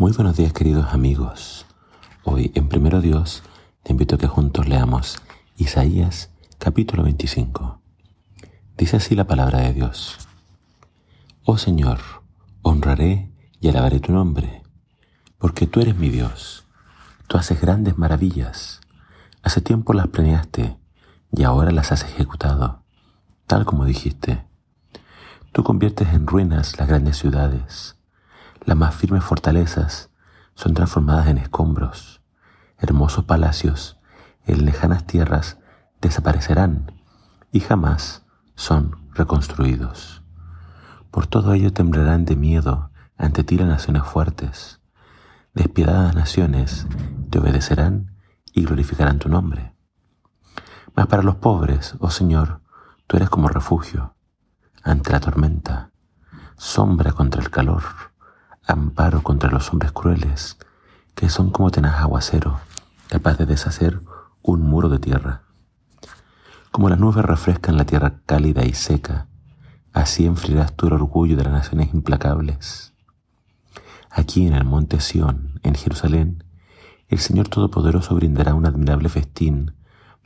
Muy buenos días queridos amigos. Hoy en Primero Dios te invito a que juntos leamos Isaías capítulo 25. Dice así la palabra de Dios. Oh Señor, honraré y alabaré tu nombre, porque tú eres mi Dios. Tú haces grandes maravillas. Hace tiempo las planeaste y ahora las has ejecutado, tal como dijiste. Tú conviertes en ruinas las grandes ciudades las más firmes fortalezas son transformadas en escombros. Hermosos palacios en lejanas tierras desaparecerán y jamás son reconstruidos. Por todo ello temblarán de miedo ante ti las naciones fuertes. Despiadadas naciones te obedecerán y glorificarán tu nombre. Mas para los pobres, oh Señor, tú eres como refugio ante la tormenta, sombra contra el calor amparo contra los hombres crueles, que son como tenaz aguacero, capaz de deshacer un muro de tierra. Como las nubes refrescan la tierra cálida y seca, así enfriarás el orgullo de las naciones implacables. Aquí en el monte Sión, en Jerusalén, el Señor Todopoderoso brindará un admirable festín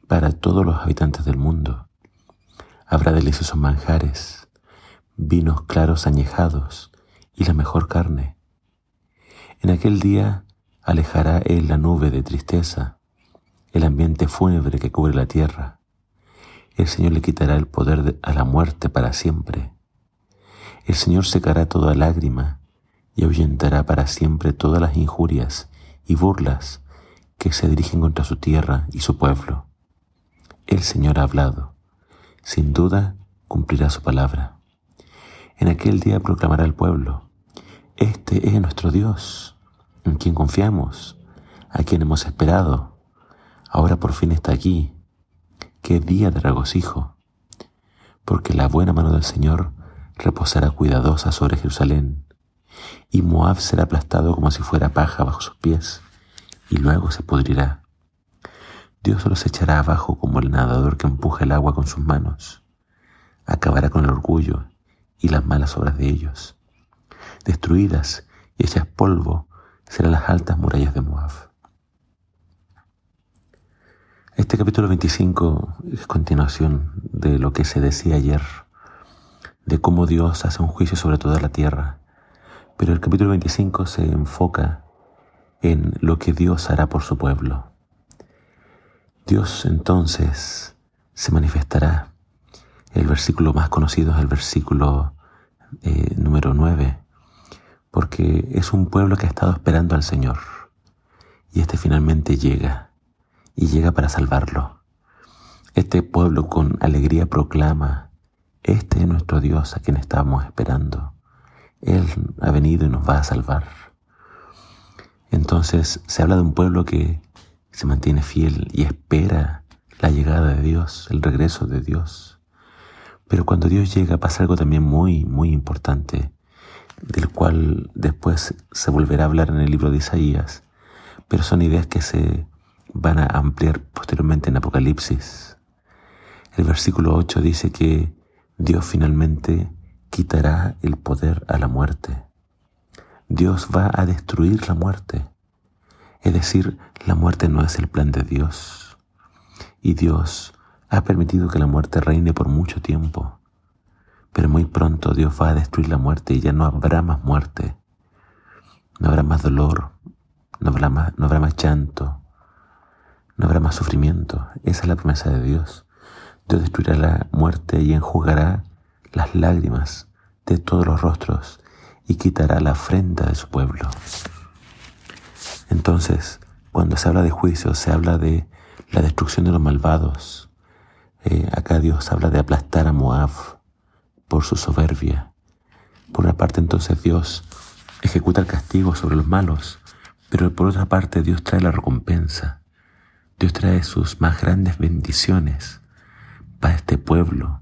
para todos los habitantes del mundo. Habrá deliciosos manjares, vinos claros añejados y la mejor carne, en aquel día alejará Él la nube de tristeza, el ambiente fúnebre que cubre la tierra. El Señor le quitará el poder a la muerte para siempre. El Señor secará toda lágrima y ahuyentará para siempre todas las injurias y burlas que se dirigen contra su tierra y su pueblo. El Señor ha hablado. Sin duda cumplirá su palabra. En aquel día proclamará el pueblo, Este es nuestro Dios en quien confiamos, a quien hemos esperado, ahora por fin está aquí. Qué día de regocijo, porque la buena mano del Señor reposará cuidadosa sobre Jerusalén, y Moab será aplastado como si fuera paja bajo sus pies, y luego se pudrirá. Dios los echará abajo como el nadador que empuja el agua con sus manos. Acabará con el orgullo y las malas obras de ellos. Destruidas y hechas polvo serán las altas murallas de Moab. Este capítulo 25 es continuación de lo que se decía ayer, de cómo Dios hace un juicio sobre toda la tierra. Pero el capítulo 25 se enfoca en lo que Dios hará por su pueblo. Dios entonces se manifestará. El versículo más conocido es el versículo eh, número 9, porque es un pueblo que ha estado esperando al Señor y este finalmente llega y llega para salvarlo. Este pueblo con alegría proclama, este es nuestro Dios a quien estamos esperando. Él ha venido y nos va a salvar. Entonces se habla de un pueblo que se mantiene fiel y espera la llegada de Dios, el regreso de Dios. Pero cuando Dios llega pasa algo también muy, muy importante del cual después se volverá a hablar en el libro de Isaías, pero son ideas que se van a ampliar posteriormente en Apocalipsis. El versículo 8 dice que Dios finalmente quitará el poder a la muerte. Dios va a destruir la muerte. Es decir, la muerte no es el plan de Dios. Y Dios ha permitido que la muerte reine por mucho tiempo. Pronto Dios va a destruir la muerte y ya no habrá más muerte. No habrá más dolor, no habrá más, no habrá más llanto, no habrá más sufrimiento. Esa es la promesa de Dios. Dios destruirá la muerte y enjugará las lágrimas de todos los rostros y quitará la afrenta de su pueblo. Entonces, cuando se habla de juicio, se habla de la destrucción de los malvados. Eh, acá Dios habla de aplastar a Moab, por su soberbia. Por una parte entonces Dios ejecuta el castigo sobre los malos, pero por otra parte Dios trae la recompensa. Dios trae sus más grandes bendiciones para este pueblo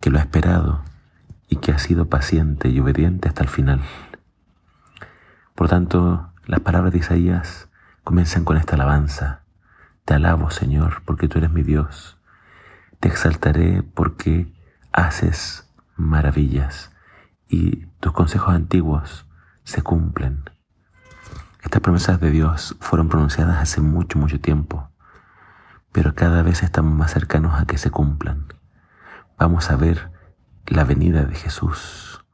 que lo ha esperado y que ha sido paciente y obediente hasta el final. Por tanto, las palabras de Isaías comienzan con esta alabanza. Te alabo, Señor, porque tú eres mi Dios. Te exaltaré porque haces maravillas y tus consejos antiguos se cumplen. Estas promesas de Dios fueron pronunciadas hace mucho, mucho tiempo, pero cada vez estamos más cercanos a que se cumplan. Vamos a ver la venida de Jesús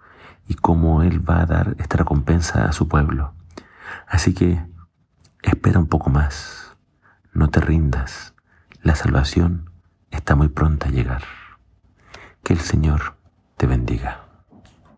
y cómo Él va a dar esta recompensa a su pueblo. Así que espera un poco más, no te rindas, la salvación está muy pronta a llegar. Que el Señor te bendiga.